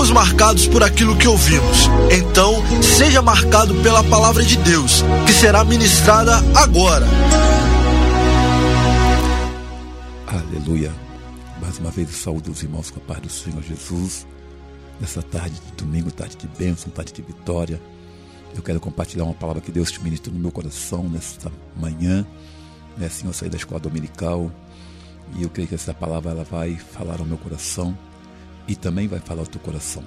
somos marcados por aquilo que ouvimos. Então, seja marcado pela palavra de Deus, que será ministrada agora. Aleluia. Mais uma vez saúdo os irmãos com a paz do Senhor Jesus. Nessa tarde de domingo, tarde de bênção, tarde de vitória. Eu quero compartilhar uma palavra que Deus te ministrou no meu coração nesta manhã. Né, assim eu saí da escola dominical. E eu creio que essa palavra ela vai falar ao meu coração e também vai falar ao teu coração.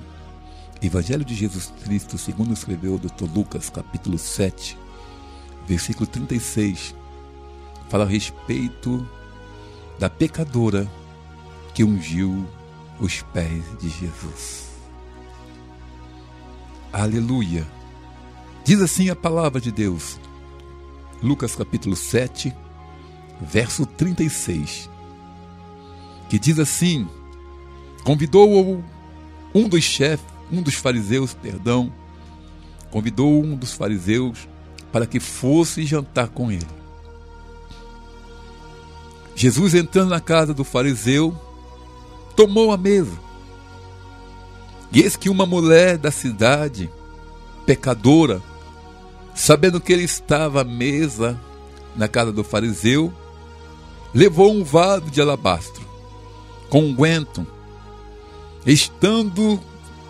Evangelho de Jesus Cristo, segundo escreveu o Dr. Lucas, capítulo 7, versículo 36, fala a respeito da pecadora que ungiu os pés de Jesus. Aleluia. Diz assim a palavra de Deus. Lucas capítulo 7, verso 36. Que diz assim: Convidou um dos chefes, um dos fariseus, perdão, convidou um dos fariseus para que fosse jantar com ele. Jesus entrando na casa do fariseu, tomou a mesa. E eis que uma mulher da cidade, pecadora, sabendo que ele estava à mesa na casa do fariseu, levou um vaso de alabastro com um estando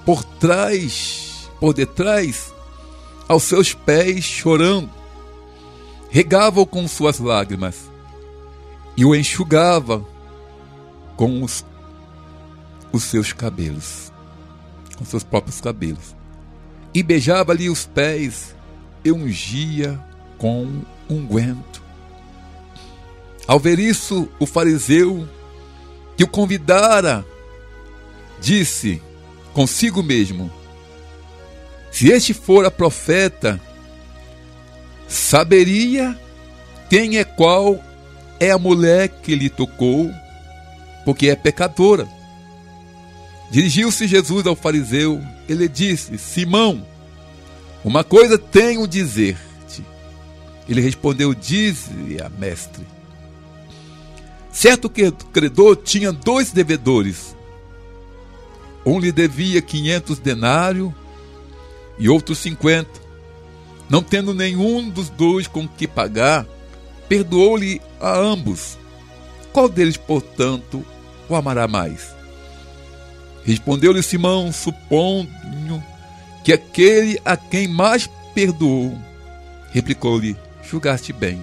por trás, por detrás, aos seus pés, chorando, regava-o com suas lágrimas e o enxugava com os, os seus cabelos, com seus próprios cabelos, e beijava-lhe os pés e ungia com unguento. Ao ver isso, o fariseu que o convidara disse consigo mesmo: Se este fora profeta, saberia quem é qual é a mulher que lhe tocou, porque é pecadora. Dirigiu-se Jesus ao fariseu, ele disse: Simão, uma coisa tenho dizer-te. Ele respondeu: Dize a mestre. Certo que o credor tinha dois devedores. Um lhe devia quinhentos denários e outro cinquenta. Não tendo nenhum dos dois com que pagar, perdoou-lhe a ambos. Qual deles, portanto, o amará mais? Respondeu-lhe Simão, supondo que aquele a quem mais perdoou, replicou-lhe: Julgaste bem.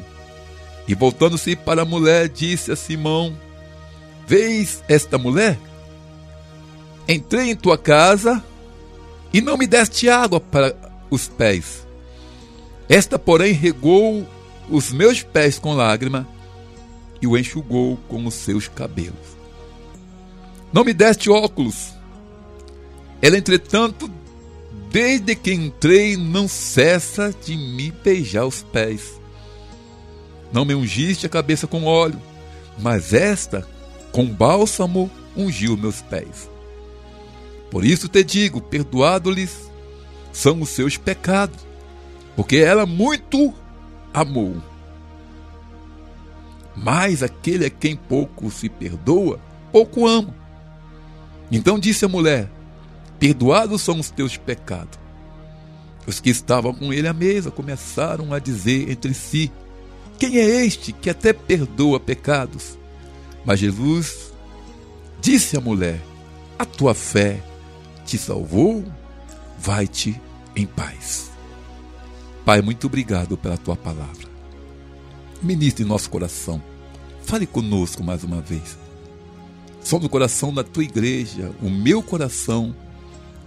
E voltando-se para a mulher, disse a Simão: Vês esta mulher? Entrei em tua casa e não me deste água para os pés. Esta, porém, regou os meus pés com lágrima e o enxugou com os seus cabelos. Não me deste óculos. Ela, entretanto, desde que entrei, não cessa de me beijar os pés. Não me ungiste a cabeça com óleo, mas esta, com bálsamo, ungiu meus pés. Por isso te digo: perdoado-lhes são os seus pecados, porque ela muito amou. Mas aquele a quem pouco se perdoa, pouco ama. Então disse a mulher: Perdoados são os teus pecados. Os que estavam com ele à mesa começaram a dizer entre si: Quem é este que até perdoa pecados? Mas Jesus disse à mulher: A tua fé te salvou, vai-te em paz. Pai, muito obrigado pela tua palavra. Ministre nosso coração. Fale conosco mais uma vez. Somos o coração da tua igreja, o meu coração,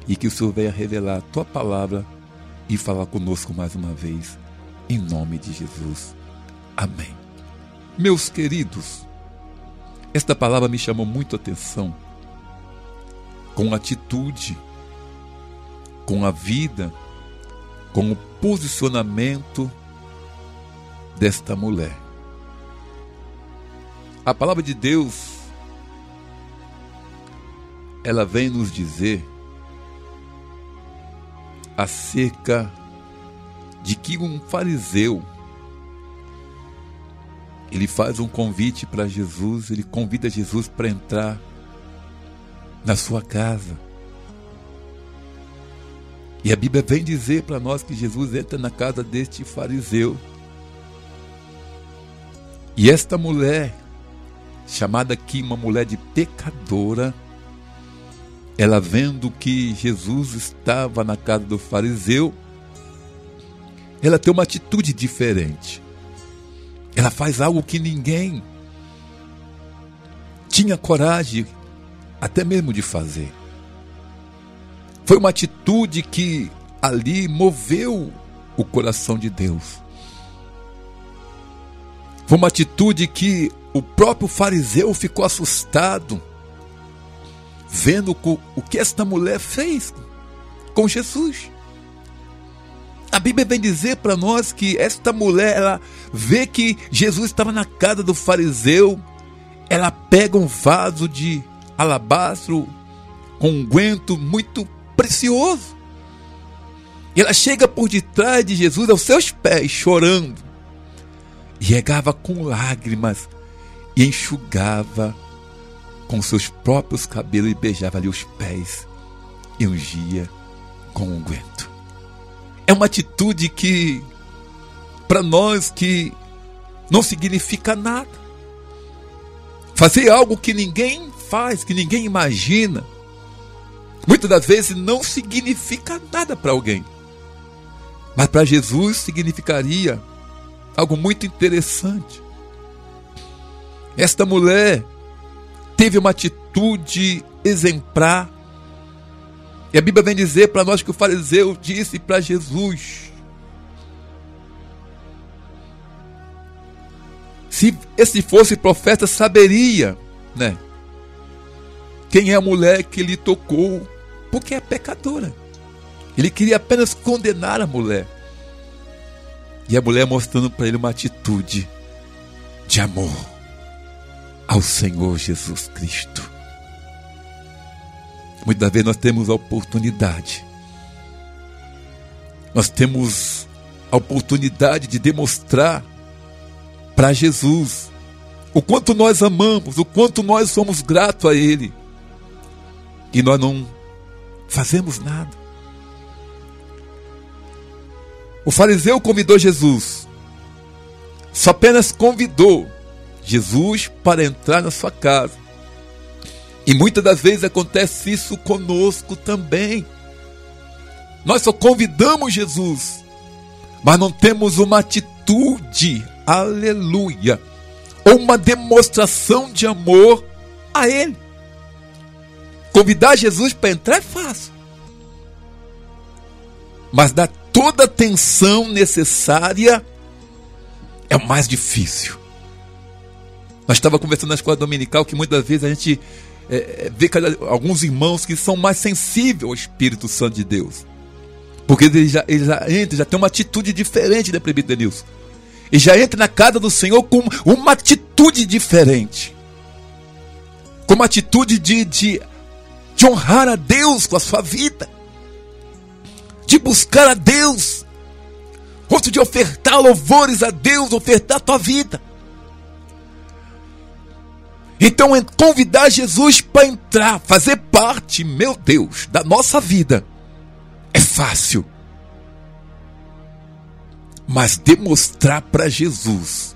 e que o Senhor venha revelar a tua palavra e falar conosco mais uma vez, em nome de Jesus. Amém. Meus queridos, esta palavra me chamou muito a atenção. Com atitude, com a vida, com o posicionamento desta mulher. A palavra de Deus, ela vem nos dizer acerca de que um fariseu ele faz um convite para Jesus, ele convida Jesus para entrar na sua casa. E a Bíblia vem dizer para nós que Jesus entra na casa deste fariseu. E esta mulher, chamada aqui uma mulher de pecadora, ela vendo que Jesus estava na casa do fariseu, ela tem uma atitude diferente. Ela faz algo que ninguém tinha coragem até mesmo de fazer. Foi uma atitude que ali moveu o coração de Deus. Foi uma atitude que o próprio fariseu ficou assustado, vendo o que esta mulher fez com Jesus. A Bíblia vem dizer para nós que esta mulher, ela vê que Jesus estava na casa do fariseu, ela pega um vaso de alabastro com unguento muito precioso. E ela chega por detrás de Jesus aos seus pés, chorando. E regava com lágrimas e enxugava com seus próprios cabelos e beijava ali os pés e ungia com unguento. É uma atitude que, para nós, que não significa nada. Fazer algo que ninguém faz, que ninguém imagina, muitas das vezes não significa nada para alguém. Mas para Jesus significaria algo muito interessante. Esta mulher teve uma atitude exemplar. E a Bíblia vem dizer para nós que o fariseu disse para Jesus: Se esse fosse profeta, saberia, né? Quem é a mulher que lhe tocou, porque é pecadora. Ele queria apenas condenar a mulher. E a mulher mostrando para ele uma atitude de amor ao Senhor Jesus Cristo. Muitas vezes nós temos a oportunidade, nós temos a oportunidade de demonstrar para Jesus o quanto nós amamos, o quanto nós somos gratos a Ele. E nós não fazemos nada. O fariseu convidou Jesus. Só apenas convidou Jesus para entrar na sua casa. E muitas das vezes acontece isso conosco também. Nós só convidamos Jesus, mas não temos uma atitude, aleluia, ou uma demonstração de amor a Ele. Convidar Jesus para entrar é fácil, mas dar toda a atenção necessária é o mais difícil. Nós estávamos conversando na escola dominical que muitas vezes a gente é, é, vê alguns irmãos que são mais sensíveis ao Espírito Santo de Deus. Porque eles já, eles já entram, já tem uma atitude diferente da presbiterismo. E já entra na casa do Senhor com uma atitude diferente. Com uma atitude de, de, de honrar a Deus com a sua vida. De buscar a Deus. Outro de ofertar louvores a Deus, ofertar a tua vida. Então, convidar Jesus para entrar, fazer parte, meu Deus, da nossa vida, é fácil. Mas demonstrar para Jesus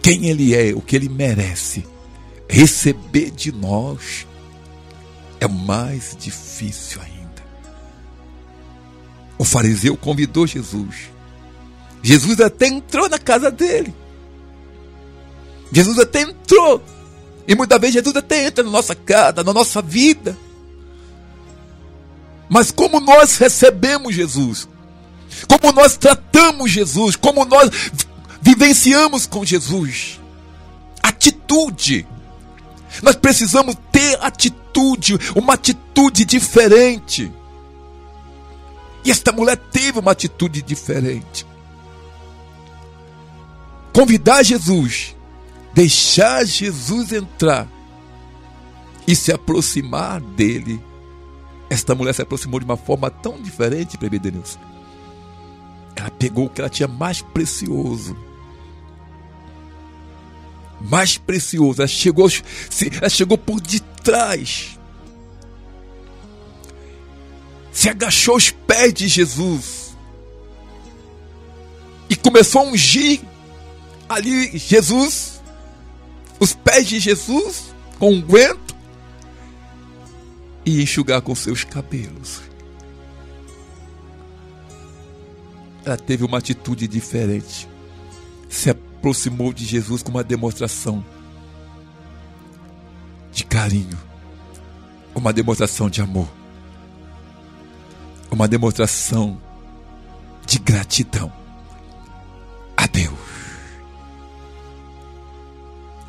quem Ele é, o que Ele merece, receber de nós, é mais difícil ainda. O fariseu convidou Jesus. Jesus até entrou na casa dele. Jesus até entrou. E muitas vezes Jesus até entra na nossa casa, na nossa vida. Mas como nós recebemos Jesus, como nós tratamos Jesus, como nós vivenciamos com Jesus, atitude. Nós precisamos ter atitude, uma atitude diferente. E esta mulher teve uma atitude diferente. Convidar Jesus deixar Jesus entrar e se aproximar dele, esta mulher se aproximou de uma forma tão diferente, bebê Denilson. Ela pegou o que ela tinha mais precioso. Mais precioso. Ela chegou, ela chegou por detrás. se agachou aos pés de Jesus e começou a ungir ali Jesus, os pés de Jesus com um guento e enxugar com seus cabelos. Ela teve uma atitude diferente. Se aproximou de Jesus com uma demonstração de carinho, uma demonstração de amor, uma demonstração de gratidão a Deus.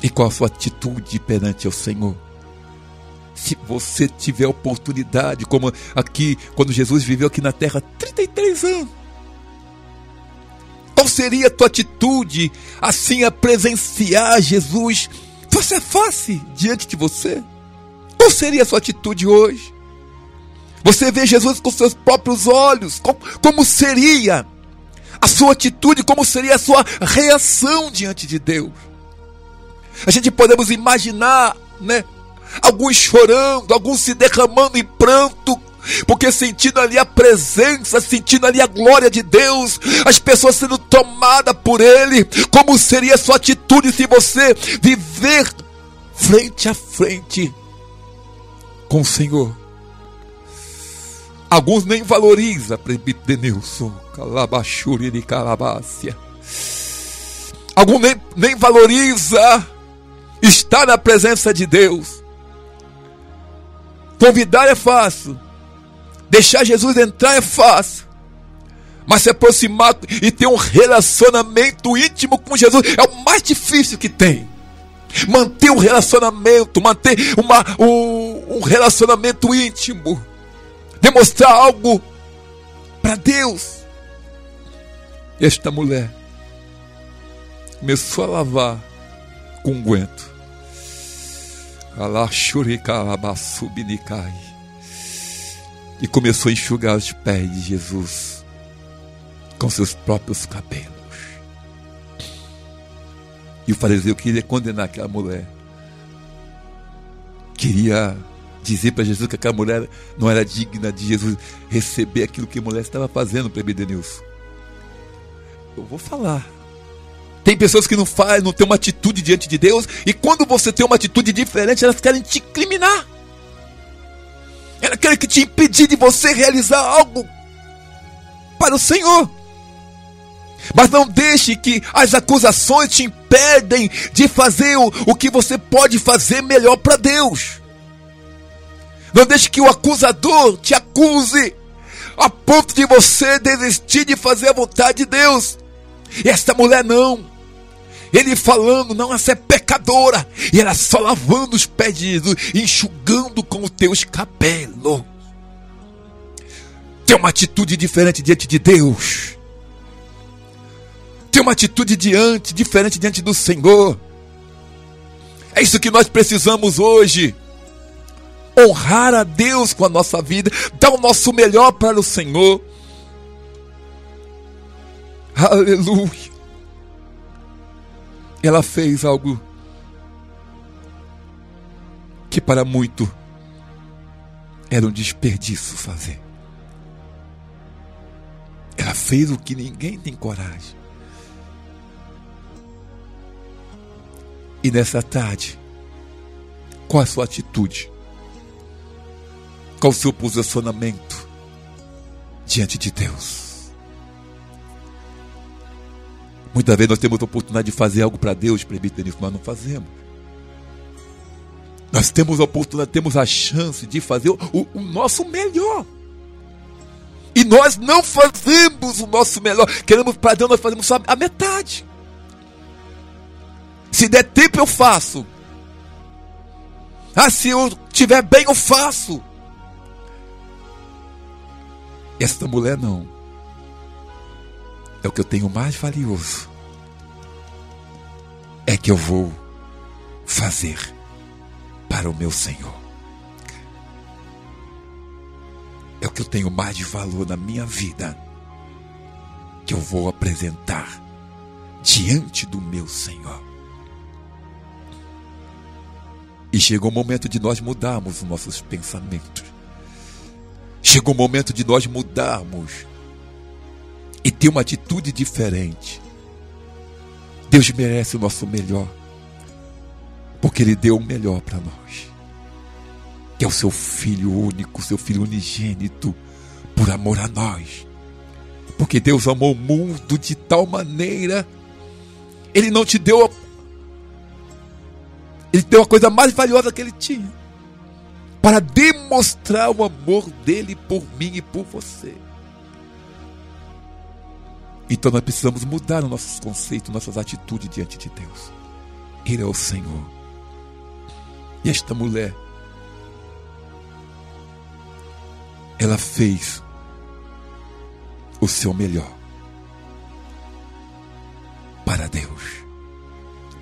E qual a sua atitude perante o Senhor? Se você tiver oportunidade, como aqui, quando Jesus viveu aqui na terra 33 anos, qual seria a tua atitude assim a presenciar Jesus face a face diante de você? Qual seria a sua atitude hoje? Você vê Jesus com seus próprios olhos, como, seria a sua atitude, como seria a sua reação diante de Deus? A gente podemos imaginar, né? Alguns chorando, alguns se derramando em pranto, porque sentindo ali a presença, sentindo ali a glória de Deus, as pessoas sendo tomadas por Ele, como seria a sua atitude se você viver frente a frente com o Senhor? Alguns nem valorizam, presbitenilson, calabachuri de calabácia. Alguns nem, nem valoriza estar na presença de Deus. Convidar é fácil, Deixar Jesus entrar é fácil. Mas se aproximar e ter um relacionamento íntimo com Jesus é o mais difícil que tem. Manter um relacionamento, manter uma, um, um relacionamento íntimo. Demonstrar algo para Deus. Esta mulher começou a lavar com um guento. Alachuricalabasubnicai e começou a enxugar os pés de Jesus com seus próprios cabelos. E o fariseu queria condenar aquela mulher. Queria dizer para Jesus que aquela mulher não era digna de Jesus receber aquilo que a mulher estava fazendo para Ebedenilson. Eu vou falar. Tem pessoas que não fazem, não têm uma atitude diante de Deus, e quando você tem uma atitude diferente, elas querem te incriminar. Ela quer que te impedir de você realizar algo para o Senhor. Mas não deixe que as acusações te impedem de fazer o, o que você pode fazer melhor para Deus. Não deixe que o acusador te acuse a ponto de você desistir de fazer a vontade de Deus. E esta mulher não. Ele falando, não, essa é pecadora. E ela só lavando os pés de Jesus, enxugando com os teus cabelos. Tem uma atitude diferente diante de Deus. Tem uma atitude diante, diferente diante do Senhor. É isso que nós precisamos hoje. Honrar a Deus com a nossa vida, dar o nosso melhor para o Senhor. Aleluia ela fez algo que para muito era um desperdício fazer. Ela fez o que ninguém tem coragem. E nessa tarde, qual a sua atitude? Qual o seu posicionamento diante de Deus? Muitas vezes nós temos a oportunidade de fazer algo para Deus, presbítero, mas não fazemos. Nós temos a oportunidade, temos a chance de fazer o, o nosso melhor. E nós não fazemos o nosso melhor. Queremos para Deus, nós fazemos só a metade. Se der tempo, eu faço. Ah, se eu tiver bem, eu faço. Esta mulher não é o que eu tenho mais valioso. É que eu vou fazer para o meu Senhor. É o que eu tenho mais de valor na minha vida. Que eu vou apresentar diante do meu Senhor. E chegou o momento de nós mudarmos os nossos pensamentos. Chegou o momento de nós mudarmos e ter uma atitude diferente. Deus merece o nosso melhor, porque Ele deu o melhor para nós, que é o seu Filho único, seu Filho unigênito, por amor a nós. Porque Deus amou o mundo de tal maneira, Ele não te deu. Ele deu a coisa mais valiosa que Ele tinha, para demonstrar o amor dele por mim e por você. Então nós precisamos mudar os nossos conceitos, nossas atitudes diante de Deus. Ele é o Senhor. E esta mulher, ela fez o seu melhor para Deus,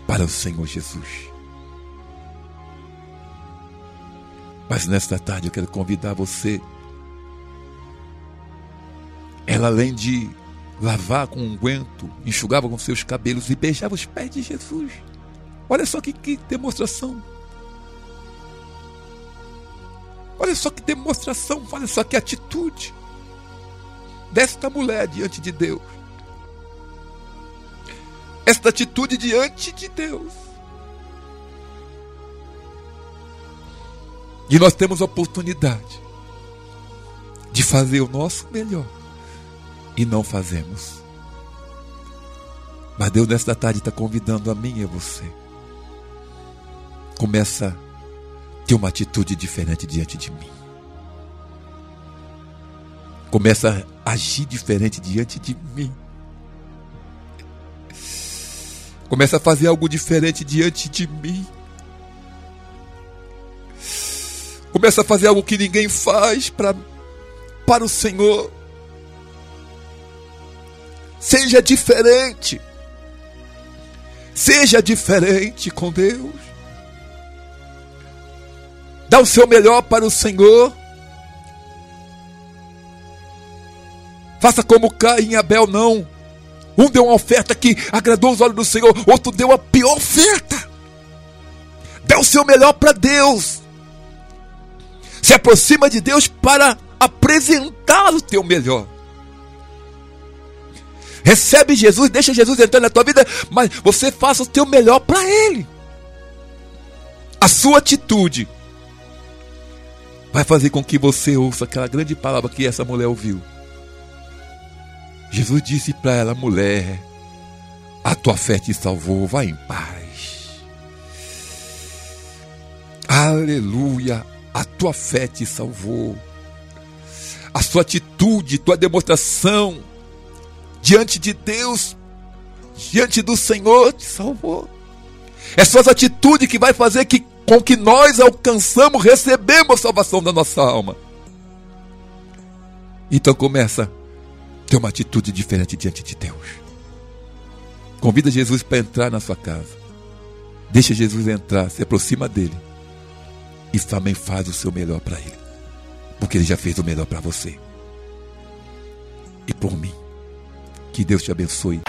para o Senhor Jesus. Mas nesta tarde eu quero convidar você. Ela, além de lavar com unguento, enxugava com seus cabelos e beijava os pés de Jesus. Olha só que, que demonstração. Olha só que demonstração, olha só que atitude desta mulher diante de Deus. Esta atitude diante de Deus. E nós temos a oportunidade de fazer o nosso melhor e não fazemos. Mas Deus nesta tarde está convidando a mim e a você. Começa a ter uma atitude diferente diante de mim. Começa a agir diferente diante de mim. Começa a fazer algo diferente diante de mim. Começa a fazer algo que ninguém faz para para o Senhor. Seja diferente. Seja diferente com Deus. Dá o seu melhor para o Senhor. Faça como Caim e Abel não. Um deu uma oferta que agradou os olhos do Senhor, outro deu a pior oferta. Dê o seu melhor para Deus. Se aproxima de Deus para apresentar o teu melhor. Recebe Jesus, deixa Jesus entrar na tua vida, mas você faça o teu melhor para Ele. A sua atitude vai fazer com que você ouça aquela grande palavra que essa mulher ouviu. Jesus disse para ela, mulher, a tua fé te salvou, vai em paz. Aleluia, a tua fé te salvou. A sua atitude, tua demonstração diante de Deus, diante do Senhor, te salvou. É suas atitudes que vai fazer que, com que nós alcançamos, recebemos a salvação da nossa alma. Então começa a ter uma atitude diferente diante de Deus. Convida Jesus para entrar na sua casa. Deixa Jesus entrar, se aproxima dele. E também faz o seu melhor para ele. Porque ele já fez o melhor para você. E por mim. Que Deus te abençoe.